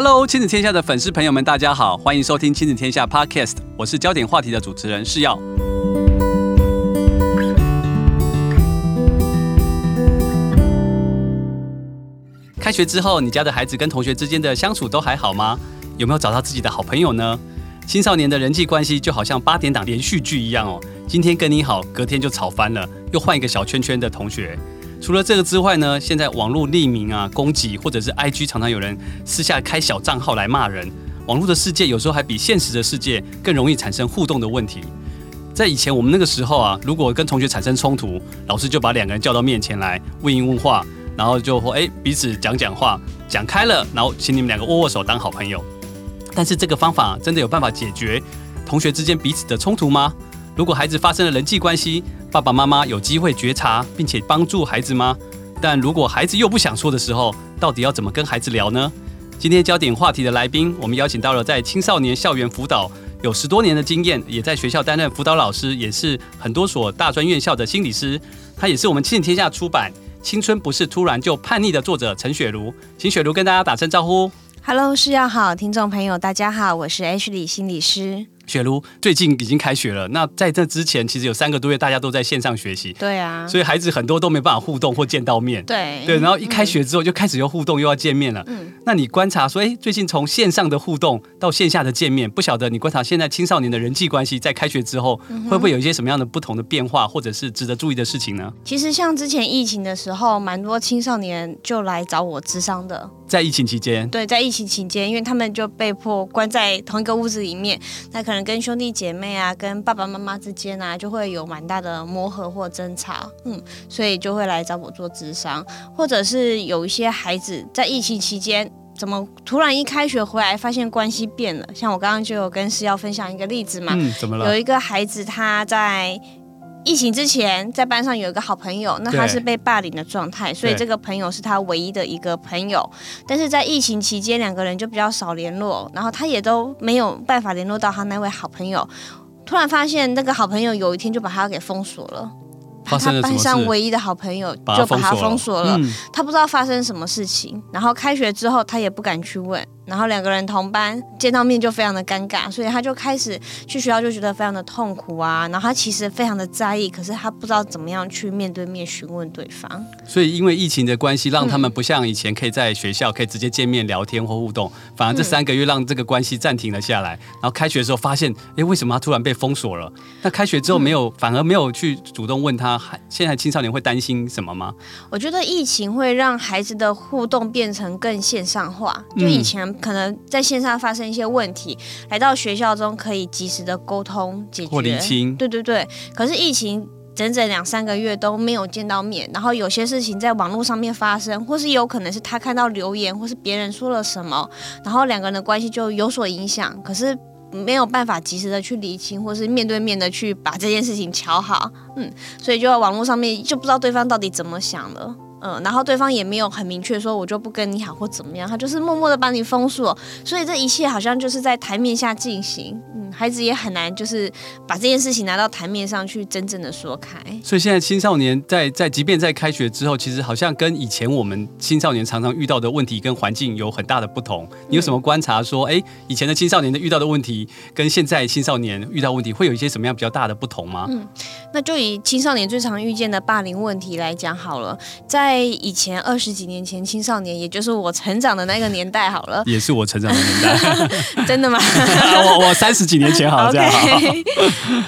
Hello，亲子天下的粉丝朋友们，大家好，欢迎收听亲子天下 Podcast，我是焦点话题的主持人是耀。开学之后，你家的孩子跟同学之间的相处都还好吗？有没有找到自己的好朋友呢？青少年的人际关系就好像八点档连续剧一样哦，今天跟你好，隔天就吵翻了，又换一个小圈圈的同学。除了这个之外呢，现在网络匿名啊、攻击，或者是 IG 常常有人私下开小账号来骂人。网络的世界有时候还比现实的世界更容易产生互动的问题。在以前我们那个时候啊，如果跟同学产生冲突，老师就把两个人叫到面前来问一问话，然后就说：“哎，彼此讲讲话，讲开了，然后请你们两个握握手当好朋友。”但是这个方法真的有办法解决同学之间彼此的冲突吗？如果孩子发生了人际关系，爸爸妈妈有机会觉察并且帮助孩子吗？但如果孩子又不想说的时候，到底要怎么跟孩子聊呢？今天焦点话题的来宾，我们邀请到了在青少年校园辅导有十多年的经验，也在学校担任辅导老师，也是很多所大专院校的心理师。他也是我们亲天下出版《青春不是突然就叛逆》的作者陈雪茹。请雪茹跟大家打声招呼。Hello，是要好，听众朋友大家好，我是 H 里心理师。雪茹，最近已经开学了。那在这之前，其实有三个多月，大家都在线上学习。对啊，所以孩子很多都没办法互动或见到面。对对，然后一开学之后，就开始又互动又要见面了。嗯，那你观察说，哎，最近从线上的互动到线下的见面，不晓得你观察现在青少年的人际关系，在开学之后，会不会有一些什么样的不同的变化，或者是值得注意的事情呢？其实像之前疫情的时候，蛮多青少年就来找我咨商的。在疫情期间，对，在疫情期间，因为他们就被迫关在同一个屋子里面，那可能跟兄弟姐妹啊，跟爸爸妈妈之间啊，就会有蛮大的磨合或争吵，嗯，所以就会来找我做智商，或者是有一些孩子在疫情期间，怎么突然一开学回来，发现关系变了？像我刚刚就有跟诗瑶分享一个例子嘛，嗯，怎么了？有一个孩子他在。疫情之前，在班上有一个好朋友，那他是被霸凌的状态，所以这个朋友是他唯一的一个朋友。但是在疫情期间，两个人就比较少联络，然后他也都没有办法联络到他那位好朋友。突然发现，那个好朋友有一天就把他给封锁了。他班上唯一的好朋友就把他封锁了，他不知道发生什么事情。然后开学之后，他也不敢去问。然后两个人同班见到面就非常的尴尬，所以他就开始去学校就觉得非常的痛苦啊。然后他其实非常的在意，可是他不知道怎么样去面对面询问对方。所以因为疫情的关系，让他们不像以前可以在学校可以直接见面聊天或互动，反而这三个月让这个关系暂停了下来。然后开学的时候发现，哎，为什么他突然被封锁了？那开学之后没有，反而没有去主动问他，现在青少年会担心什么吗？我觉得疫情会让孩子的互动变成更线上化，就以前。可能在线上发生一些问题，来到学校中可以及时的沟通解决。或厘清。对对对。可是疫情整整两三个月都没有见到面，然后有些事情在网络上面发生，或是有可能是他看到留言，或是别人说了什么，然后两个人的关系就有所影响。可是没有办法及时的去理清，或是面对面的去把这件事情瞧好。嗯，所以就在网络上面就不知道对方到底怎么想了。嗯，然后对方也没有很明确说，我就不跟你好或怎么样，他就是默默的把你封锁，所以这一切好像就是在台面下进行。嗯，孩子也很难就是把这件事情拿到台面上去真正的说开。所以现在青少年在在即便在开学之后，其实好像跟以前我们青少年常常遇到的问题跟环境有很大的不同。你有什么观察说，哎，以前的青少年的遇到的问题跟现在青少年遇到问题会有一些什么样比较大的不同吗？嗯，那就以青少年最常遇见的霸凌问题来讲好了，在在以前二十几年前，青少年也就是我成长的那个年代，好了，也是我成长的年代，真的吗？我我三十几年前好这样好。Okay.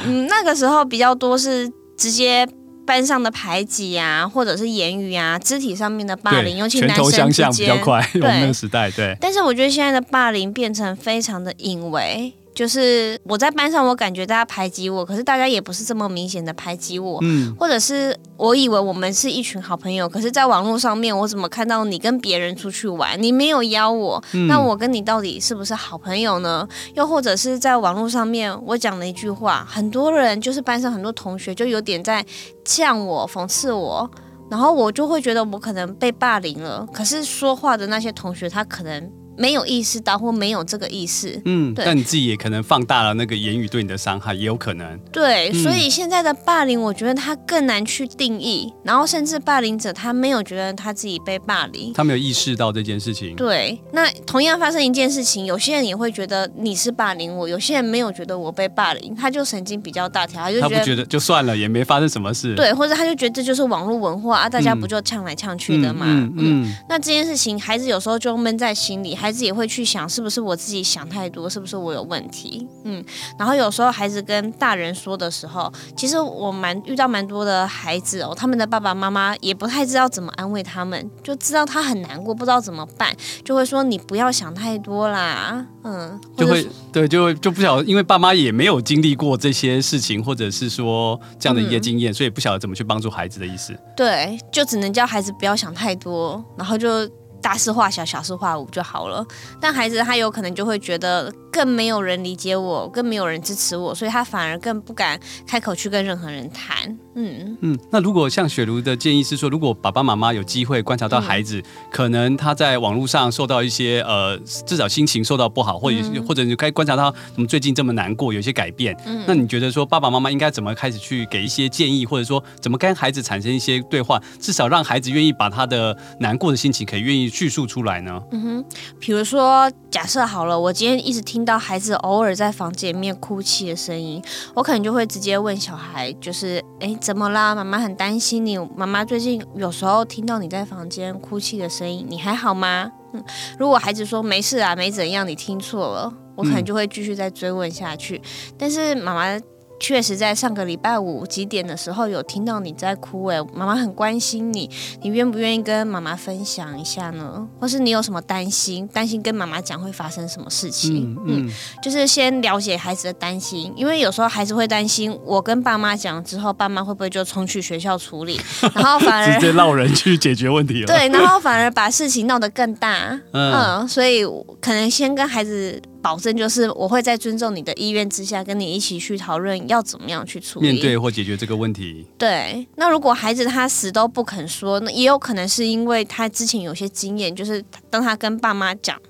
嗯，那个时候比较多是直接班上的排挤啊，或者是言语啊、肢体上面的霸凌，尤其男生之间比较快。我们那个时代，对。但是我觉得现在的霸凌变成非常的隐微。就是我在班上，我感觉大家排挤我，可是大家也不是这么明显的排挤我，嗯，或者是我以为我们是一群好朋友，可是在网络上面，我怎么看到你跟别人出去玩，你没有邀我，嗯，那我跟你到底是不是好朋友呢？又或者是在网络上面，我讲了一句话，很多人就是班上很多同学就有点在呛我、讽刺我，然后我就会觉得我可能被霸凌了，可是说话的那些同学他可能。没有意识到或没有这个意识。嗯，对。但你自己也可能放大了那个言语对你的伤害，也有可能。对，所以现在的霸凌，我觉得他更难去定义，然后甚至霸凌者他没有觉得他自己被霸凌，他没有意识到这件事情。对，那同样发生一件事情，有些人也会觉得你是霸凌我，有些人没有觉得我被霸凌，他就神经比较大条，他就觉得他不觉得就算了，也没发生什么事。对，或者他就觉得这就是网络文化啊，大家不就呛来呛去的嘛。嗯嗯，嗯，嗯。那这件事情，孩子有时候就闷在心里，孩子也会去想，是不是我自己想太多，是不是我有问题？嗯。然后有时候孩子跟大人说的时候，其实我蛮遇到蛮多的孩子哦，他们的爸爸妈妈也不太知道怎么安慰他们，就知道他很难过，不知道怎么办，就会说你不要想太多啦，嗯，就会对，就会就不晓得，因为爸妈也没有经历过这些事情，或者是说这样的一些经验，嗯，所以不晓得怎么去帮助孩子的意思。对，就只能叫孩子不要想太多，然后就大事化小，小事化无就好了。但孩子他有可能就会觉得。更没有人理解我，更没有人支持我，所以他反而更不敢开口去跟任何人谈。嗯嗯，那如果像雪茹的建议是说，如果爸爸妈妈有机会观察到孩子，嗯、可能他在网络上受到一些呃，至少心情受到不好，或者、嗯、或者你可以观察到怎么最近这么难过，有些改变。嗯，那你觉得说爸爸妈妈应该怎么开始去给一些建议，或者说怎么跟孩子产生一些对话，至少让孩子愿意把他的难过的心情可以愿意叙述出来呢？嗯哼，比如说假设好了，我今天一直听。听到孩子偶尔在房间里面哭泣的声音，我可能就会直接问小孩，就是哎，怎么啦？妈妈很担心你。妈妈最近有时候听到你在房间哭泣的声音，你还好吗？嗯，如果孩子说没事啊，没怎样，你听错了，我可能就会继续再追问下去。嗯、但是妈妈。确实，在上个礼拜五几点的时候有听到你在哭，哎，妈妈很关心你，你愿不愿意跟妈妈分享一下呢？或是你有什么担心？担心跟妈妈讲会发生什么事情？嗯，嗯，就是先了解孩子的担心，因为有时候孩子会担心，我跟爸妈讲之后，爸妈会不会就冲去学校处理，然后反而直接闹人去解决问题了。对，然后反而把事情闹得更大。嗯，嗯，所以可能先跟孩子。保证就是我会在尊重你的意愿之下，跟你一起去讨论要怎么样去处理、面对或解决这个问题。对，那如果孩子他死都不肯说，那也有可能是因为他之前有些经验，就是当他跟爸妈讲。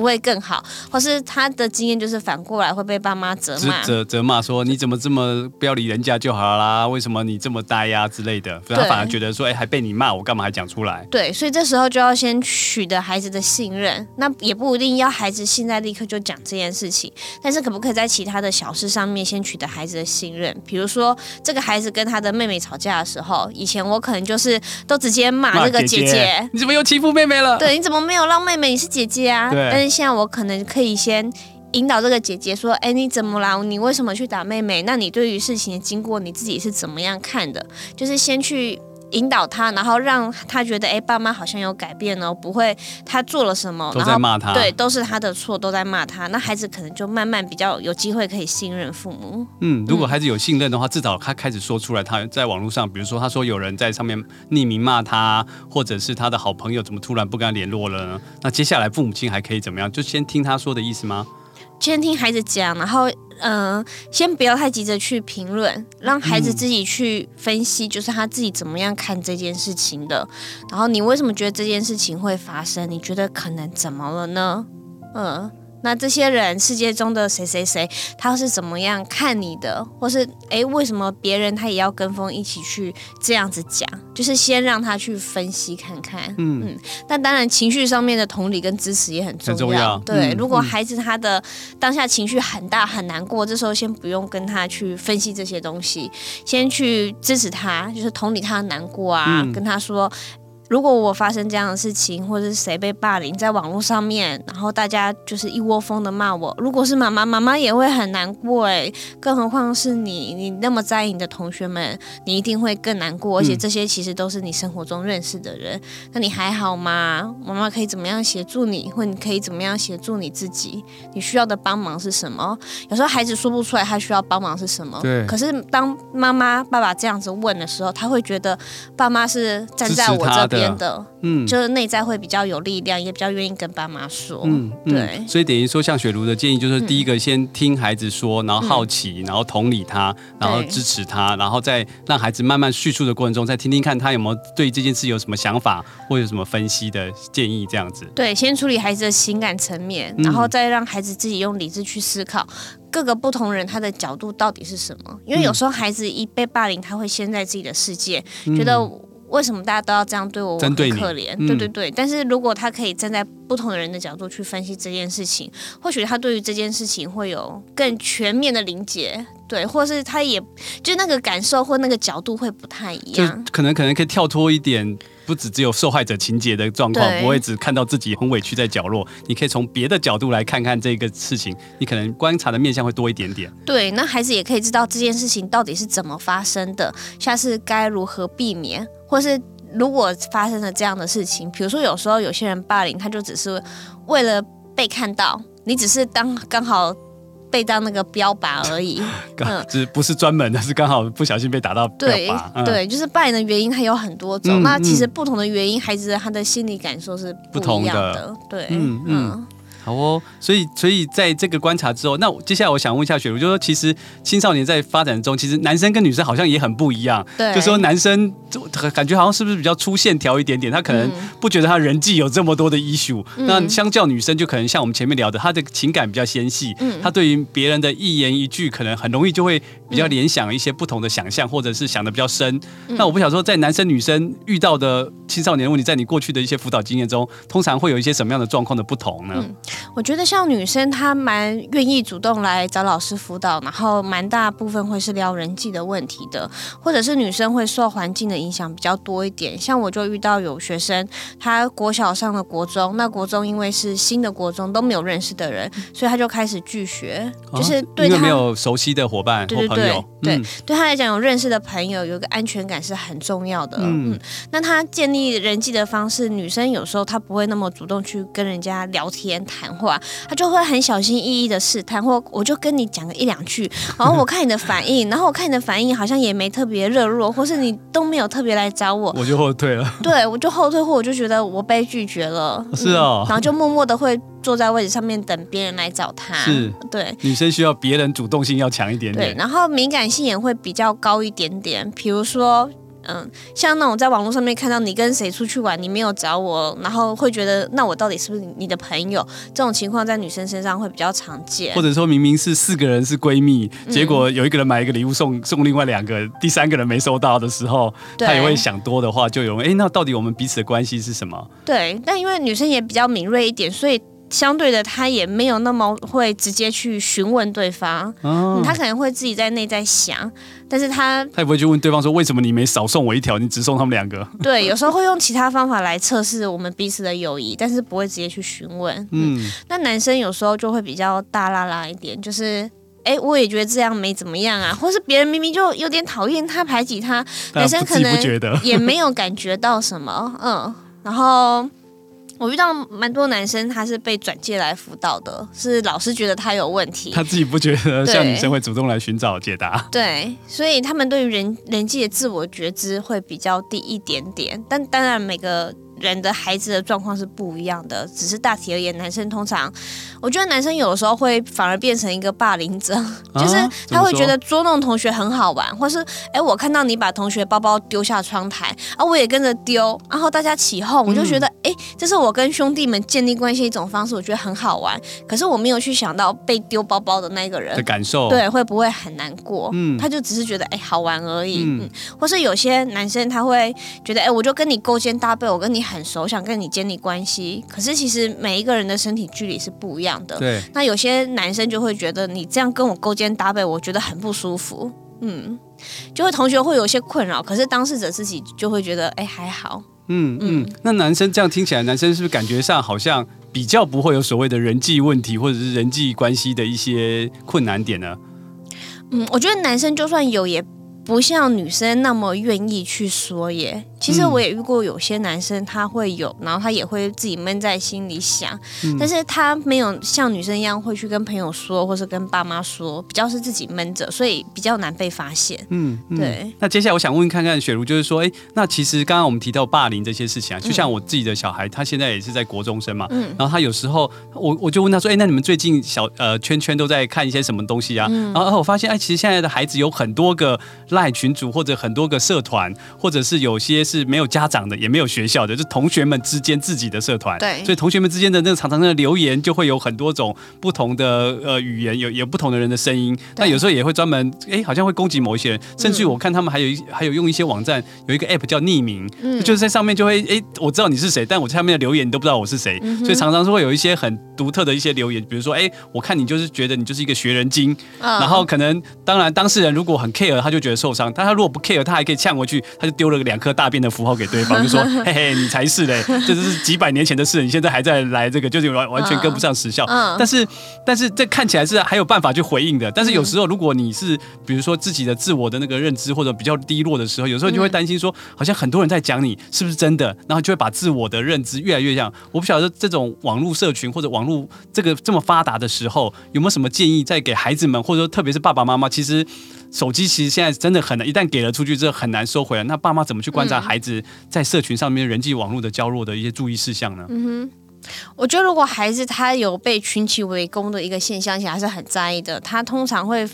不会更好，或是他的经验就是反过来会被爸妈责骂，责责骂说你怎么这么不要理人家就好啦？为什么你这么呆呀、啊、之类的？他反而觉得说，哎，还被你骂，我干嘛还讲出来？对，所以这时候就要先取得孩子的信任，那也不一定要孩子现在立刻就讲这件事情，但是可不可以在其他的小事上面先取得孩子的信任？比如说，这个孩子跟他的妹妹吵架的时候，以前我可能就是都直接骂这个姐姐，姐姐，你怎么又欺负妹妹了？对，你怎么没有让妹妹？你是姐姐啊？对。但是现在我可能可以先引导这个姐姐说：“哎，你怎么了？你为什么去打妹妹？那你对于事情的经过你自己是怎么样看的？就是先去。”引导他，然后让他觉得，哎，爸妈好像有改变哦，不会他做了什么，都在骂他，对，都是他的错，都在骂他。那孩子可能就慢慢比较有机会可以信任父母。嗯，如果孩子有信任的话，至少他开始说出来，他在网络上，比如说他说有人在上面匿名骂他，或者是他的好朋友怎么突然不跟他联络了呢？那接下来父母亲还可以怎么样？就先听他说的意思吗？先听孩子讲，然后嗯、呃，先不要太急着去评论，让孩子自己去分析，就是他自己怎么样看这件事情的。然后你为什么觉得这件事情会发生？你觉得可能怎么了呢？嗯。那这些人世界中的谁谁谁，他是怎么样看你的，或是诶，为什么别人他也要跟风一起去这样子讲？就是先让他去分析看看，嗯嗯。但当然情绪上面的同理跟支持也很重要。重要对、嗯，如果孩子他的当下情绪很大很难过，这时候先不用跟他去分析这些东西，先去支持他，就是同理他的难过啊，嗯、跟他说。如果我发生这样的事情，或者是谁被霸凌在网络上面，然后大家就是一窝蜂的骂我，如果是妈妈，妈妈也会很难过哎，更何况是你，你那么在意你的同学们，你一定会更难过。而且这些其实都是你生活中认识的人，嗯、那你还好吗？妈妈可以怎么样协助你，或你可以怎么样协助你自己？你需要的帮忙是什么？有时候孩子说不出来他需要帮忙是什么，对。可是当妈妈、爸爸这样子问的时候，他会觉得爸妈是站在我这边。边的，嗯，就是内在会比较有力量，也比较愿意跟爸妈说，嗯，对。嗯、所以等于说，像雪茹的建议就是，第一个先听孩子说，然后好奇，嗯、然后同理他，然后支持他，然后再让孩子慢慢叙述的过程中，再听听看他有没有对这件事有什么想法，或有什么分析的建议，这样子。对，先处理孩子的情感层面，然后再让孩子自己用理智去思考。各个不同人他的角度到底是什么？因为有时候孩子一被霸凌，他会先在自己的世界，嗯、觉得为什么大家都要这样对我，我很可怜。对对对。但是如果他可以站在不同的人的角度去分析这件事情，或许他对于这件事情会有更全面的理解。对，或是他也就那个感受或那个角度会不太一样，就可能可能可以跳脱一点，不只只有受害者情节的状况，不会只看到自己很委屈在角落，你可以从别的角度来看看这个事情，你可能观察的面向会多一点点。对，那孩子也可以知道这件事情到底是怎么发生的，下次该如何避免，或是如果发生了这样的事情，比如说有时候有些人霸凌，他就只是为了被看到，你只是当刚好。被当那个标靶而已，嗯，只不是专门的，是刚好不小心被打到。对，嗯、对，就是霸凌的原因，它有很多种。嗯、那其实不同的原因，孩子的他的心理感受是不，同的。对，嗯嗯。嗯好哦，所以所以在这个观察之后，那接下来我想问一下雪茹，就是说其实青少年在发展中，其实男生跟女生好像也很不一样。对，就说男生就感觉好像是不是比较粗线条一点点，他可能不觉得他人际有这么多的 issue。嗯、那相较女生，就可能像我们前面聊的，他的情感比较纤细，嗯，他对于别人的一言一句，可能很容易就会比较联想一些不同的想象，或者是想的比较深。嗯、那我不想说，在男生女生遇到的青少年问题，在你过去的一些辅导经验中，通常会有一些什么样的状况的不同呢？嗯、我觉得像。女生她蛮愿意主动来找老师辅导，然后蛮大部分会是聊人际的问题的，或者是女生会受环境的影响比较多一点。像我就遇到有学生，他国小上了国中，那国中因为是新的国中，都没有认识的人，所以他就开始拒学，哦、就是对他没有熟悉的伙伴或朋友，对对他来讲有认识的朋友，有个安全感是很重要的。嗯，嗯，那他建立人际的方式，女生有时候她不会那么主动去跟人家聊天谈话，他。就会很小心翼翼的试探，或我就跟你讲个一两句，然后我看你的反应，然后我看你的反应好像也没特别热络，或是你都没有特别来找我，我就后退了。对，我就后退，或我就觉得我被拒绝了。是哦、嗯，然后就默默的会坐在位置上面等别人来找他。是，对，女生需要别人主动性要强一点点。对，然后敏感性也会比较高一点点，比如说。嗯，像那种在网络上面看到你跟谁出去玩，你没有找我，然后会觉得那我到底是不是你的朋友？这种情况在女生身上会比较常见。或者说明明是四个人是闺蜜，结果有一个人买一个礼物送送另外两个，第三个人没收到的时候，对他也会想多的话，就有哎，那到底我们彼此的关系是什么？对，但因为女生也比较敏锐一点，所以。相对的，他也没有那么会直接去询问对方，哦嗯、他可能会自己在内在想，但是他他也不会去问对方说，为什么你没少送我一条，你只送他们两个？对，有时候会用其他方法来测试我们彼此的友谊，但是不会直接去询问。嗯，嗯，那男生有时候就会比较大啦啦一点，就是哎，我也觉得这样没怎么样啊，或是别人明明就有点讨厌他排挤他，男生可能 也没有感觉到什么，嗯，然后。我遇到蛮多男生，他是被转介来辅导的，是老师觉得他有问题，他自己不觉得像女生会主动来寻找解答。对，所以他们对于人人际的自我觉知会比较低一点点，但当然每个。人的孩子的状况是不一样的，只是大体而言，男生通常，我觉得男生有的时候会反而变成一个霸凌者，啊、就是他会觉得捉弄同学很好玩，或是哎，我看到你把同学包包丢下窗台，啊，我也跟着丢，然后大家起哄，我就觉得哎、嗯，这是我跟兄弟们建立关系一种方式，我觉得很好玩。可是我没有去想到被丢包包的那个人的感受，对，会不会很难过？嗯，他就只是觉得哎，好玩而已。嗯，嗯，或是有些男生他会觉得哎，我就跟你勾肩搭背，我跟你。很熟，想跟你建立关系，可是其实每一个人的身体距离是不一样的。对，那有些男生就会觉得你这样跟我勾肩搭背，我觉得很不舒服。嗯，就会同学会有些困扰，可是当事者自己就会觉得哎还好。嗯嗯，嗯，那男生这样听起来，男生是不是感觉上好像比较不会有所谓的人际问题，或者是人际关系的一些困难点呢？嗯，我觉得男生就算有也。不像女生那么愿意去说耶。其实我也遇过有些男生，他会有，然后他也会自己闷在心里想，嗯、但是他没有像女生一样会去跟朋友说，或是跟爸妈说，比较是自己闷着，所以比较难被发现。嗯，嗯对。那接下来我想问看看雪茹，就是说，哎，那其实刚刚我们提到霸凌这些事情啊，就像我自己的小孩，他现在也是在国中生嘛，嗯，然后他有时候我我就问他说，哎，那你们最近小呃圈圈都在看一些什么东西啊？嗯、然后我发现，哎，其实现在的孩子有很多个赖群组，或者很多个社团，或者是有些。是没有家长的，也没有学校的，就同学们之间自己的社团。对，所以同学们之间的那个常常的留言，就会有很多种不同的呃语言，有有不同的人的声音。那有时候也会专门哎，好像会攻击某一些人，甚至于我看他们还有一还有用一些网站有一个 app 叫匿名，嗯，就是在上面就会哎，我知道你是谁，但我下面的留言你都不知道我是谁，嗯、所以常常是会有一些很独特的一些留言，比如说哎，我看你就是觉得你就是一个学人精，嗯、然后可能当然当事人如果很 care，他就觉得受伤，但他如果不 care，他还可以呛回去，他就丢了两颗大便的符号给对方，就说：“ 嘿嘿，你才是嘞，这就是几百年前的事，你现在还在来这个，就是完完全跟不上时效。嗯”但是，但是这看起来是还有办法去回应的。但是有时候，如果你是比如说自己的自我的那个认知或者比较低落的时候，有时候就会担心说，好像很多人在讲你是不是真的，然后就会把自我的认知越来越像。我不晓得这种网络社群或者网络这个这么发达的时候，有没有什么建议在给孩子们，或者说特别是爸爸妈妈，其实。手机其实现在真的很难，一旦给了出去之后很难收回来。那爸妈怎么去观察孩子在社群上面人际网络的交弱的一些注意事项呢？嗯哼，我觉得如果孩子他有被群起围攻的一个现象，其实还是很在意的。他通常会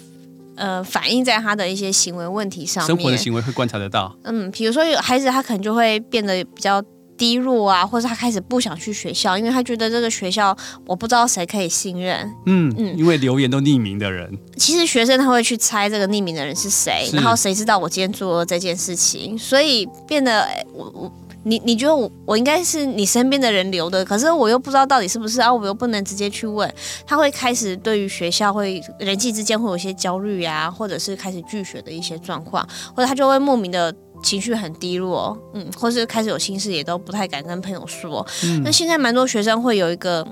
呃反映在他的一些行为问题上面，生活的行为会观察得到。嗯，比如说有孩子他可能就会变得比较。低落啊，或者他开始不想去学校，因为他觉得这个学校我不知道谁可以信任。嗯嗯，因为留言都匿名的人，其实学生他会去猜这个匿名的人是谁，是然后谁知道我今天做了这件事情，所以变得我我你你觉得我我应该是你身边的人留的，可是我又不知道到底是不是啊，我又不能直接去问，他会开始对于学校会人际之间会有一些焦虑啊，或者是开始拒学的一些状况，或者他就会莫名的。情绪很低落，嗯，或是开始有心事，也都不太敢跟朋友说。嗯，那现在蛮多学生会有一个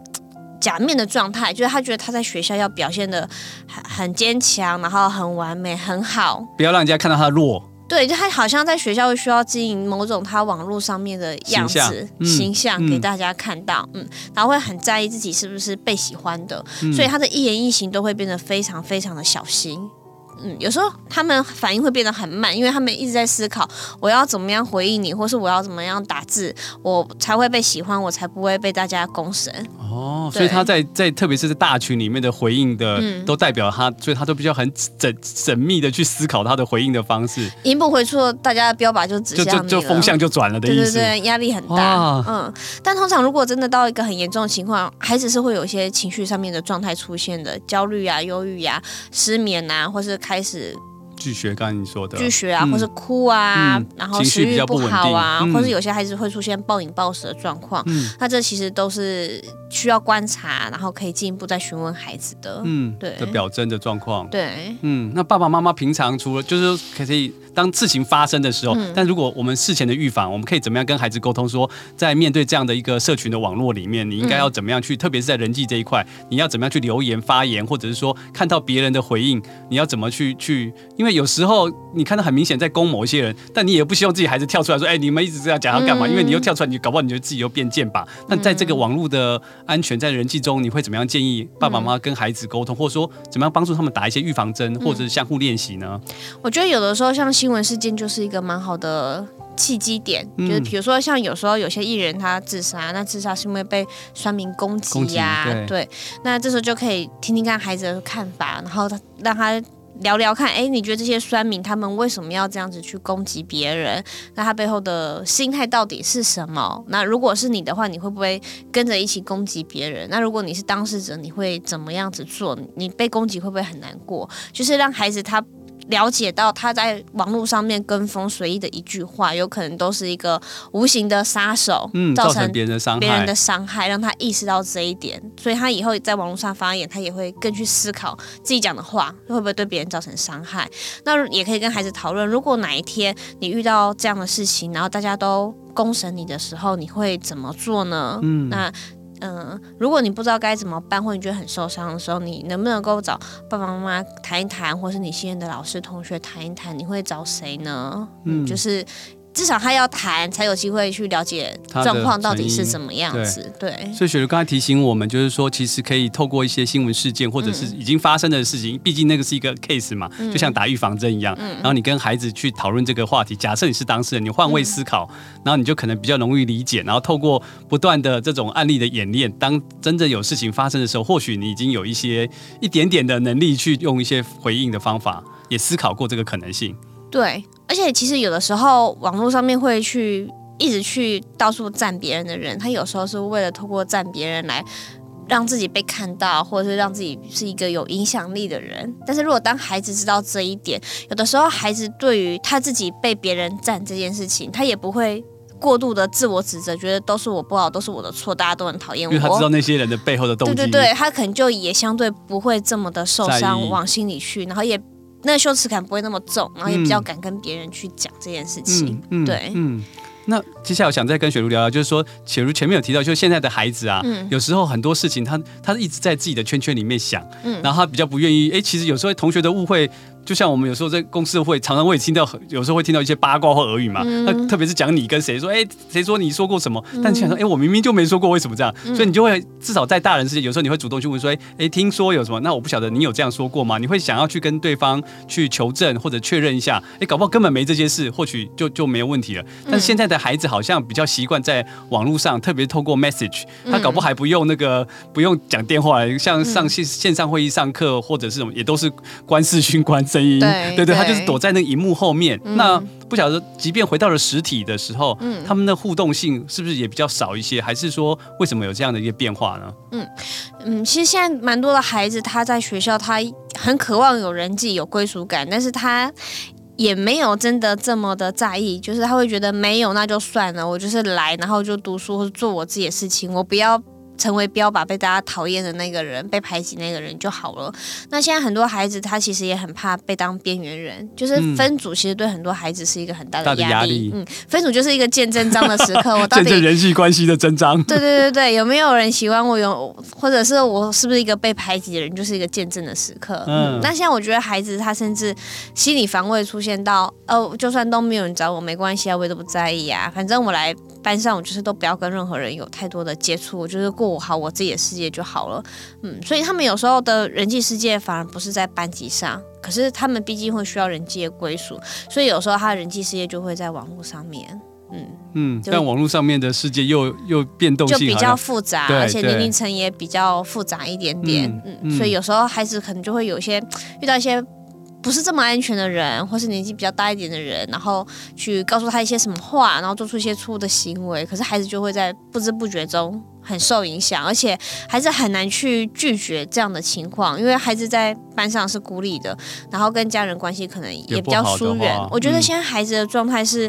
假面的状态，就是他觉得他在学校要表现的很很坚强，然后很完美，很好，不要让人家看到他弱。对，就他好像在学校会需要经营某种他网络上面的样子形象，给大家看到，嗯，嗯，然后会很在意自己是不是被喜欢的，嗯，所以他的一言一行都会变得非常非常的小心。嗯，有时候他们反应会变得很慢，因为他们一直在思考我要怎么样回应你，或是我要怎么样打字，我才会被喜欢，我才不会被大家公审。哦，所以他在在特别是在大群里面的回应的，嗯、都代表他，所以他都比较很缜缜密的去思考他的回应的方式。一不回错，大家的标靶就指向你就就就风向就转了的意思。对对对，压力很大。嗯，但通常如果真的到一个很严重的情况，孩子是会有一些情绪上面的状态出现的，焦虑啊、忧郁啊、失眠啊，或是开始。拒学，刚才你说的。拒学啊，嗯、或是哭啊，嗯、然后食欲不好啊，嗯、或是有些孩子会出现暴饮暴食的状况，嗯、那这其实都是需要观察，然后可以进一步再询问孩子的，嗯，对。的表征的状况，对，嗯，那爸爸妈妈平常除了就是可以。当事情发生的时候，嗯、但如果我们事前的预防，我们可以怎么样跟孩子沟通说，在面对这样的一个社群的网络里面，你应该要怎么样去，嗯、特别是在人际这一块，你要怎么样去留言发言，或者是说看到别人的回应，你要怎么去去？因为有时候你看到很明显在攻某一些人，但你也不希望自己孩子跳出来说，哎、欸，你们一直这样讲要干嘛？嗯、因为你又跳出来，你搞不好你就自己又变剑拔。那在这个网络的安全，在人际中，你会怎么样建议爸爸妈妈跟孩子沟通，或者说怎么样帮助他们打一些预防针，或者是相互练习呢？我觉得有的时候像新闻事件就是。一个蛮好的契机点，嗯、就是比如说像有时候有些艺人他自杀，那自杀是因为被酸民攻击呀，对，对，那这时候就可以听听看孩子的看法，然后他让他聊聊看，哎，你觉得这些酸民他们为什么要这样子去攻击别人？那他背后的心态到底是什么？那如果是你的话，你会不会跟着一起攻击别人？那如果你是当事者，你会怎么样子做？你被攻击会不会很难过？就是让孩子他。了解到他在网络上面跟风随意的一句话，有可能都是一个无形的杀手，嗯，造成别人的伤害，别人的伤害，让他意识到这一点，所以他以后在网络上发言，他也会更去思考自己讲的话会不会对别人造成伤害。那也可以跟孩子讨论，如果哪一天你遇到这样的事情，然后大家都公审你的时候，你会怎么做呢？嗯，那。嗯、呃，如果你不知道该怎么办，或者你觉得很受伤的时候，你能不能够找爸爸妈妈谈一谈，或是你信任的老师、同学谈一谈？你会找谁呢？嗯，就是。至少他要谈，才有机会去了解状况到底是怎么样子。对，对，所以雪茹刚才提醒我们，就是说，其实可以透过一些新闻事件，或者是已经发生的事情，毕、嗯、竟那个是一个 case 嘛，就像打预防针一样。嗯、然后你跟孩子去讨论这个话题，假设你是当事人，你换位思考，嗯、然后你就可能比较容易理解。然后透过不断的这种案例的演练，当真正有事情发生的时候，或许你已经有一些一点点的能力去用一些回应的方法，也思考过这个可能性。对，而且其实有的时候网络上面会去一直去到处赞别人的人，他有时候是为了透过赞别人来让自己被看到，或者是让自己是一个有影响力的人。但是如果当孩子知道这一点，有的时候孩子对于他自己被别人赞这件事情，他也不会过度的自我指责，觉得都是我不好，都是我的错，大家都很讨厌我。因为他知道那些人的背后的动机。对对对，他可能就也相对不会这么的受伤往心里去，然后也。那个羞耻感不会那么重，然后也比较敢跟别人去讲这件事情。嗯，对，嗯。那接下来我想再跟雪茹聊聊，就是说，雪茹前面有提到，就是现在的孩子啊，嗯、有时候很多事情他他一直在自己的圈圈里面想，嗯、然后他比较不愿意。哎，其实有时候同学的误会。就像我们有时候在公司会常常会听到，有时候会听到一些八卦或耳语嘛。嗯、那特别是讲你跟谁说，哎，谁说你说过什么？但想说，哎，我明明就没说过，为什么这样？嗯、所以你就会至少在大人世界，有时候你会主动去问说，哎，听说有什么？那我不晓得你有这样说过吗？你会想要去跟对方去求证或者确认一下？哎，搞不好根本没这件事，或许就就没有问题了。但是现在的孩子好像比较习惯在网络上，特别透过 message，他搞不好还不用那个不用讲电话，像上线线上会议上课或者是什么，也都是关视讯关声音，对对对。他就是躲在那个荧幕后面。嗯、那不晓得，即便回到了实体的时候，嗯，他们的互动性是不是也比较少一些？还是说，为什么有这样的一个变化呢？嗯嗯，其实现在蛮多的孩子，他在学校他很渴望有人际、有归属感，但是他也没有真的这么的在意，就是他会觉得没有那就算了，我就是来，然后就读书或者做我自己的事情，我不要。成为标靶，被大家讨厌的那个人，被排挤那个人就好了。那现在很多孩子他其实也很怕被当边缘人，就是分组其实对很多孩子是一个很大的压力。压力。嗯，分组就是一个见真章的时刻，我到底见证人际关系的真章。对对对对，有没有人喜欢我？有，或者是我是不是一个被排挤的人，就是一个见证的时刻。嗯，那现在我觉得孩子他甚至心理防卫出现到，哦，就算都没有人找我，没关系啊，我也都不在意啊，反正我来班上，我就是都不要跟任何人有太多的接触，我就是。过好我自己的世界就好了，嗯，所以他们有时候的人际世界反而不是在班级上，可是他们毕竟会需要人际的归属，所以有时候他的人际世界就会在网络上面，嗯嗯，但网络上面的世界又又变动性就比较复杂，而且年龄层也比较复杂一点点，嗯，嗯，所以有时候孩子可能就会有一些遇到一些。不是这么安全的人，或是年纪比较大一点的人，然后去告诉他一些什么话，然后做出一些错误的行为，可是孩子就会在不知不觉中很受影响，而且孩子很难去拒绝这样的情况，因为孩子在班上是孤立的，然后跟家人关系可能也比较疏远。我觉得现在孩子的状态是，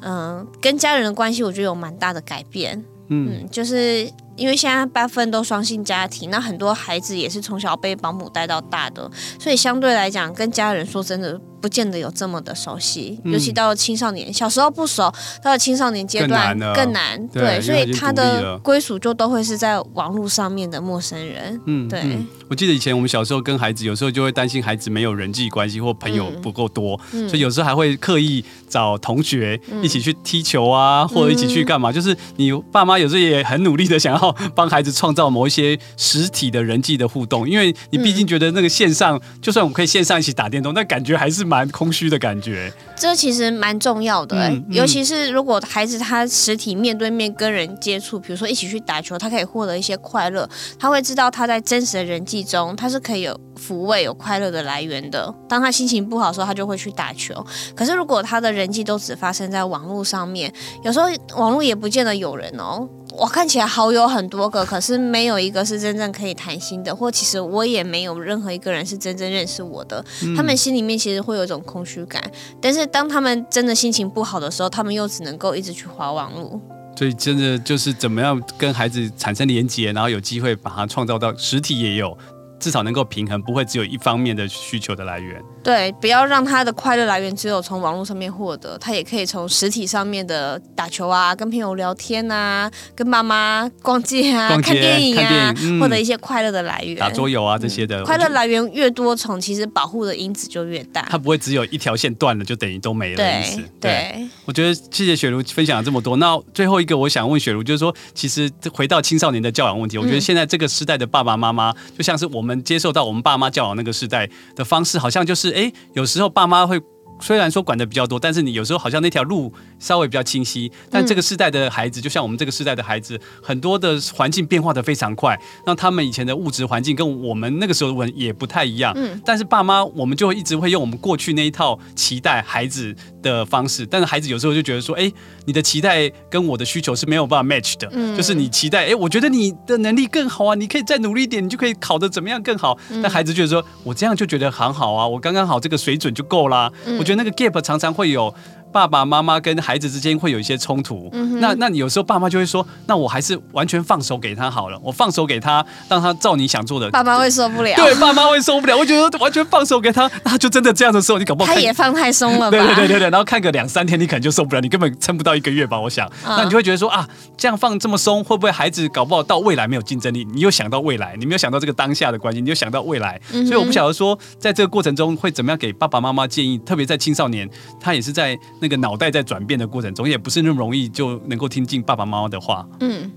嗯、呃，跟家人的关系，我觉得有蛮大的改变。嗯，就是因为现在大部分都双性家庭，那很多孩子也是从小被保姆带到大的，所以相对来讲，跟家人说真的。不见得有这么的熟悉，尤其到了青少年，小时候不熟，到了青少年阶段更难，更难。对，所以他的归属就都会是在网络上面的陌生人。嗯，对嗯。我记得以前我们小时候跟孩子，有时候就会担心孩子没有人际关系或朋友不够多，嗯、所以有时候还会刻意找同学一起去踢球啊，嗯、或者一起去干嘛。就是你爸妈有时候也很努力的想要帮孩子创造某一些实体的人际的互动，因为你毕竟觉得那个线上，嗯、就算我们可以线上一起打电动，但感觉还是。蛮空虚的感觉，这其实蛮重要的、欸，嗯嗯、尤其是如果孩子他实体面对面跟人接触，比如说一起去打球，他可以获得一些快乐，他会知道他在真实的人际中，他是可以有抚慰、有快乐的来源的。当他心情不好的时候，他就会去打球。可是如果他的人际都只发生在网络上面，有时候网络也不见得有人哦。我看起来好友很多个，可是没有一个是真正可以谈心的，或其实我也没有任何一个人是真正认识我的。嗯、他们心里面其实会有一种空虚感，但是当他们真的心情不好的时候，他们又只能够一直去滑网络。所以真的就是怎么样跟孩子产生连接，然后有机会把它创造到实体也有。至少能够平衡，不会只有一方面的需求的来源。对，不要让他的快乐来源只有从网络上面获得，他也可以从实体上面的打球啊，跟朋友聊天啊，跟妈妈逛街啊，逛街看电影啊，获得一些快乐的来源。打桌游啊这些的，嗯，快乐来源越多重，其实保护的因子就越大。它不会只有一条线断了就等于都没了的意思。对，对，我觉得谢谢雪茹分享了这么多。那最后一个我想问雪茹，就是说，其实回到青少年的教养问题，我觉得现在这个时代的爸爸妈妈，就像是我们接受到我们爸妈教导那个时代的方式，好像就是哎，有时候爸妈会。虽然说管得比较多，但是你有时候好像那条路稍微比较清晰。但这个世代的孩子，就像我们这个世代的孩子，很多的环境变化得非常快，那他们以前的物质环境跟我们那个时候的也不太一样。嗯。但是爸妈，我们就会一直会用我们过去那一套期待孩子的方式，但是孩子有时候就觉得说，哎，你的期待跟我的需求是没有办法 match 的。嗯。就是你期待，哎，我觉得你的能力更好啊，你可以再努力一点，你就可以考得怎么样更好。但孩子觉得说，我这样就觉得很好啊，我刚刚好这个水准就够啦。我觉得。那个 gap 常常会有。爸爸妈妈跟孩子之间会有一些冲突，嗯、那那你有时候爸妈就会说，那我还是完全放手给他好了，我放手给他，让他照你想做的。爸妈会受不了，对，爸妈会受不了。我觉得完全放手给他，那他就真的这样的时候，你搞不好他也放太松了吧？对对对对对，然后看个两三天，你可能就受不了，你根本撑不到一个月吧？我想，嗯、那你就会觉得说啊，这样放这么松，会不会孩子搞不好到未来没有竞争力？你又想到未来，你没有想到这个当下的关系，你又想到未来，嗯、所以我不晓得说，在这个过程中会怎么样给爸爸妈妈建议，特别在青少年，他也是在那个脑袋在转。变的过程中也不是那么容易就能够听进爸爸妈妈的话。嗯，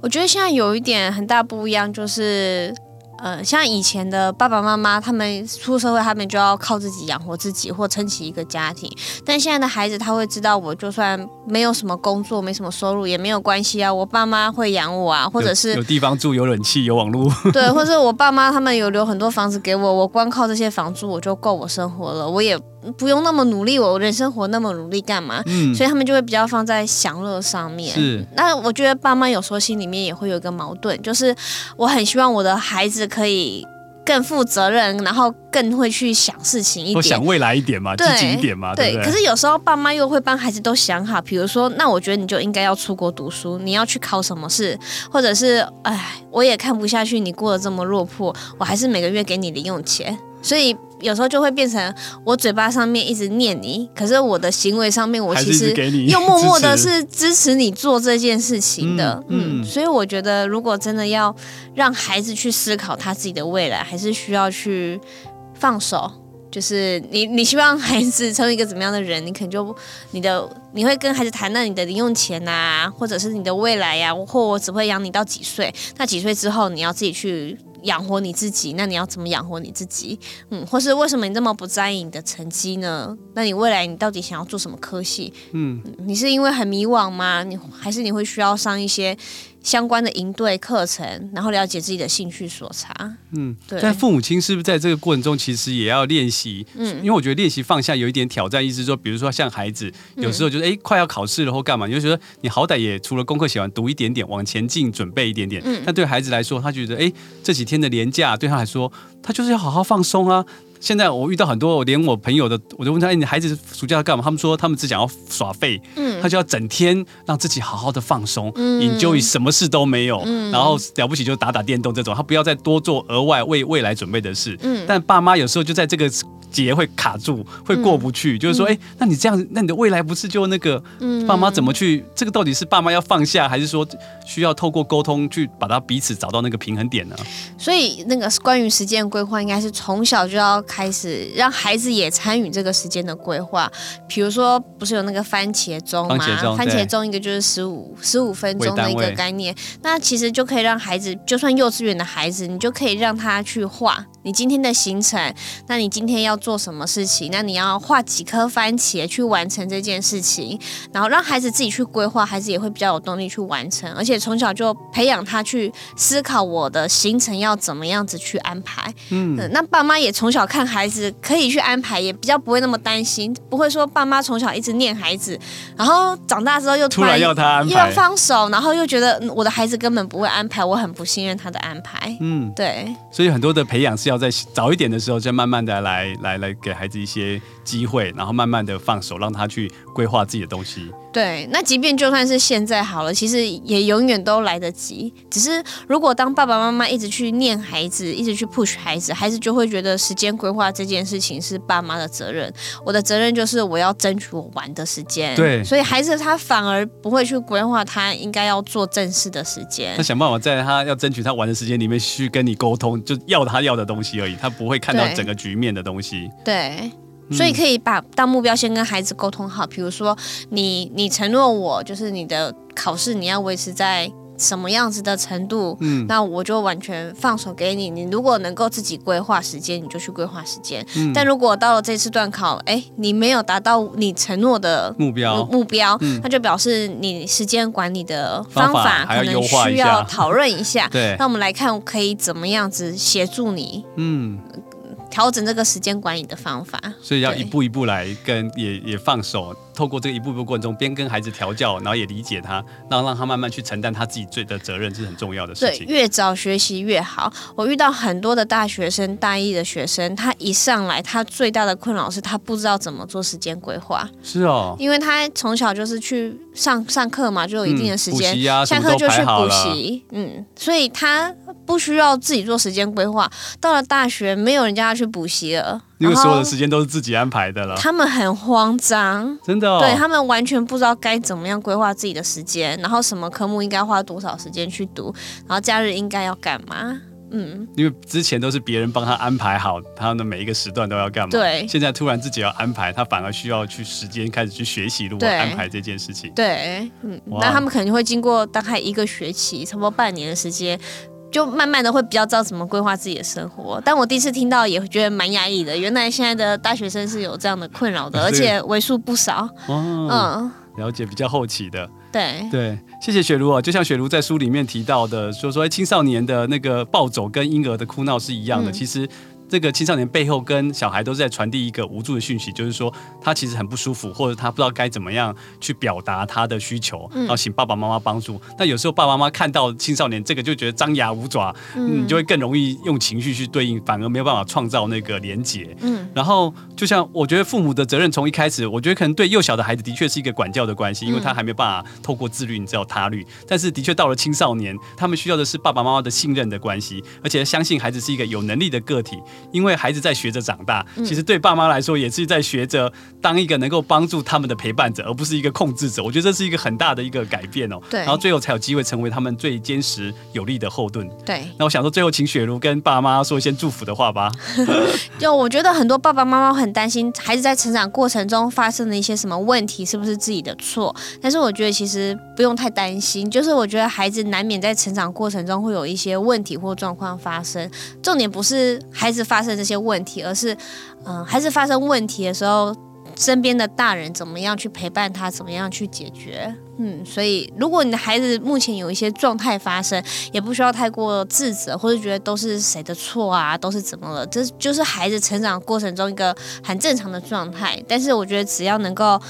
我觉得现在有一点很大不一样，就是。呃，像以前的爸爸妈妈，他们出社会，他们就要靠自己养活自己或撑起一个家庭。但现在的孩子，他会知道，我就算没有什么工作，没什么收入也没有关系啊，我爸妈会养我啊，或者是有，有地方住，有冷气，有网络。对，或者我爸妈他们有留很多房子给我，我光靠这些房租我就够我生活了，我也不用那么努力，我人生活那么努力干嘛？嗯，所以他们就会比较放在享乐上面。是，那我觉得爸妈有时候心里面也会有一个矛盾，就是我很希望我的孩子。可以更负责任，然后更会去想事情一点，想未来一点嘛，积极一点嘛，对，对，对。可是有时候爸妈又会帮孩子都想好，比如说，那我觉得你就应该要出国读书，你要去考什么试，或者是，哎，我也看不下去你过得这么落魄，我还是每个月给你零用钱，所以。有时候就会变成我嘴巴上面一直念你，可是我的行为上面我其实又默默的是支持你做这件事情的。嗯，嗯，所以我觉得如果真的要让孩子去思考他自己的未来，还是需要去放手。就是你你希望孩子成为一个怎么样的人，你可能就你的你会跟孩子谈，那你的零用钱啊，或者是你的未来呀、啊，或我只会养你到几岁？那几岁之后你要自己去。养活你自己，那你要怎么养活你自己？嗯，或是为什么你这么不在意你的成绩呢？那你未来你到底想要做什么科系？嗯，你是因为很迷惘吗？你还是你会需要上一些？相关的营队课程，然后了解自己的兴趣所长。嗯，对。但父母亲是不是在这个过程中，其实也要练习？嗯，因为我觉得练习放下有一点挑战，意思说，比如说像孩子，有时候就是哎、嗯，快要考试了或干嘛，你就觉得你好歹也除了功课写完，读一点点，往前进，准备一点点。嗯。但对孩子来说，他觉得哎，这几天的连假对他来说，他就是要好好放松啊。现在我遇到很多，我连我朋友的，我就问他：“哎，你孩子暑假要干嘛？”他们说他们只想要耍废，嗯，他就要整天让自己好好的放松，嗯，enjoy 什么事都没有，嗯，然后了不起就打打电动这种，他不要再多做额外为未来准备的事，嗯，但爸妈有时候就在这个。节会卡住，会过不去，嗯、就是说，哎、欸，那你这样，那你的未来不是就那个？嗯爸妈怎么去？这个到底是爸妈要放下，还是说需要透过沟通去把他彼此找到那个平衡点呢？所以，那个关于时间规划，应该是从小就要开始让孩子也参与这个时间的规划。比如说，不是有那个番茄钟吗？番茄钟，一个就是十五十五分钟的一个概念。那其实就可以让孩子，就算幼稚园的孩子，你就可以让他去画。你今天的行程，那你今天要做什么事情？那你要画几颗番茄去完成这件事情，然后让孩子自己去规划，孩子也会比较有动力去完成。而且从小就培养他去思考我的行程要怎么样子去安排。嗯，嗯，那爸妈也从小看孩子可以去安排，也比较不会那么担心，不会说爸妈从小一直念孩子，然后长大之后又突然，突然要他安排，又要放手，然后又觉得我的孩子根本不会安排，我很不信任他的安排。嗯，对。所以很多的培养是要。在早一点的时候，再慢慢的来来来给孩子一些机会，然后慢慢的放手，让他去规划自己的东西。对，那即便就算是现在好了，其实也永远都来得及。只是如果当爸爸妈妈一直去念孩子，一直去 push 孩子，孩子就会觉得时间规划这件事情是爸妈的责任。我的责任就是我要争取我玩的时间。对，所以孩子他反而不会去规划他应该要做正事的时间。他想办法在他要争取他玩的时间里面去跟你沟通，就要他要的东西而已。他不会看到整个局面的东西。对。对所以可以把大目标先跟孩子沟通好，比如说你你承诺我，就是你的考试你要维持在什么样子的程度，嗯，那我就完全放手给你。你如果能够自己规划时间，你就去规划时间。嗯，但如果到了这次段考，哎，你没有达到你承诺的目标目标，那就表示你时间管理的方法可能需要讨论一下。对，那我们来看可以怎么样子协助你。嗯。调整这个时间管理的方法，所以要一步一步来跟，也也放手。透过这个一步一步过程中，边跟孩子调教，然后也理解他，然后让他慢慢去承担他自己最的责任，是很重要的事情。对，越早学习越好。我遇到很多的大学生、大一的学生，他一上来，他最大的困扰是他不知道怎么做时间规划。是哦，因为他从小就是去上上课嘛，就有一定的时间，嗯啊、下课就去补习，嗯，所以他不需要自己做时间规划。到了大学，没有人家要去补习了。因为所有的时间都是自己安排的了，他们很慌张，真的、哦，对他们完全不知道该怎么样规划自己的时间，然后什么科目应该花多少时间去读，然后假日应该要干嘛？嗯，因为之前都是别人帮他安排好他的每一个时段都要干嘛，对，现在突然自己要安排，他反而需要去时间开始去学习如何安排这件事情。对，嗯，那他们可能会经过大概一个学期，差不多半年的时间。就慢慢的会比较知道怎么规划自己的生活，但我第一次听到也觉得蛮压抑的。原来现在的大学生是有这样的困扰的，而且为数不少。哦，嗯，了解，比较后期的。对对，谢谢雪茹啊。就像雪茹在书里面提到的，说说青少年的那个暴走跟婴儿的哭闹是一样的，嗯、其实。这个青少年背后跟小孩都是在传递一个无助的讯息，就是说他其实很不舒服，或者他不知道该怎么样去表达他的需求，然后请爸爸妈妈帮助。那、嗯、有时候爸爸妈妈看到青少年这个就觉得张牙舞爪，嗯，你就会更容易用情绪去对应，反而没有办法创造那个连结。嗯，然后就像我觉得父母的责任从一开始，我觉得可能对幼小的孩子的确是一个管教的关系，因为他还没有办法透过自律，你知道他律。但是的确到了青少年，他们需要的是爸爸妈妈的信任的关系，而且相信孩子是一个有能力的个体。因为孩子在学着长大，其实对爸妈来说也是在学着当一个能够帮助他们的陪伴者，而不是一个控制者。我觉得这是一个很大的一个改变哦。对。然后最后才有机会成为他们最坚实有力的后盾。对。那我想说，最后请雪茹跟爸妈说一些祝福的话吧。就我觉得很多爸爸妈妈很担心孩子在成长过程中发生了一些什么问题是不是自己的错，但是我觉得其实不用太担心。就是我觉得孩子难免在成长过程中会有一些问题或状况发生，重点不是孩子发生这些问题，而是，嗯，孩子发生问题的时候，身边的大人怎么样去陪伴他，怎么样去解决？嗯，所以如果你的孩子目前有一些状态发生，也不需要太过自责，或者觉得都是谁的错啊，都是怎么了？这就是孩子成长过程中一个很正常的状态。但是我觉得只要能够。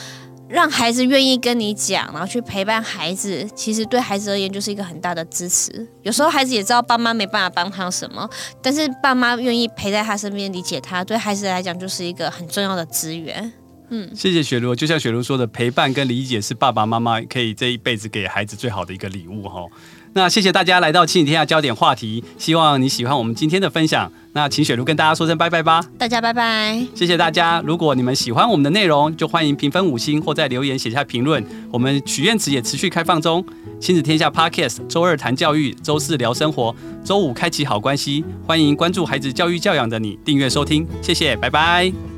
让孩子愿意跟你讲，然后去陪伴孩子，其实对孩子而言就是一个很大的支持。有时候孩子也知道爸妈没办法帮他什么，但是爸妈愿意陪在他身边，理解他，对孩子来讲就是一个很重要的资源。嗯，谢谢雪茹。就像雪茹说的，陪伴跟理解是爸爸妈妈可以这一辈子给孩子最好的一个礼物哈。那谢谢大家来到亲子天下焦点话题，希望你喜欢我们今天的分享。那请雪茹跟大家说声拜拜吧。大家拜拜，谢谢大家。如果你们喜欢我们的内容，就欢迎评分五星或在留言写下评论。我们许愿池也持续开放中。亲子天下 Podcast，周二谈教育，周四聊生活，周五开启好关系。欢迎关注孩子教育教养的你订阅收听，谢谢，拜拜。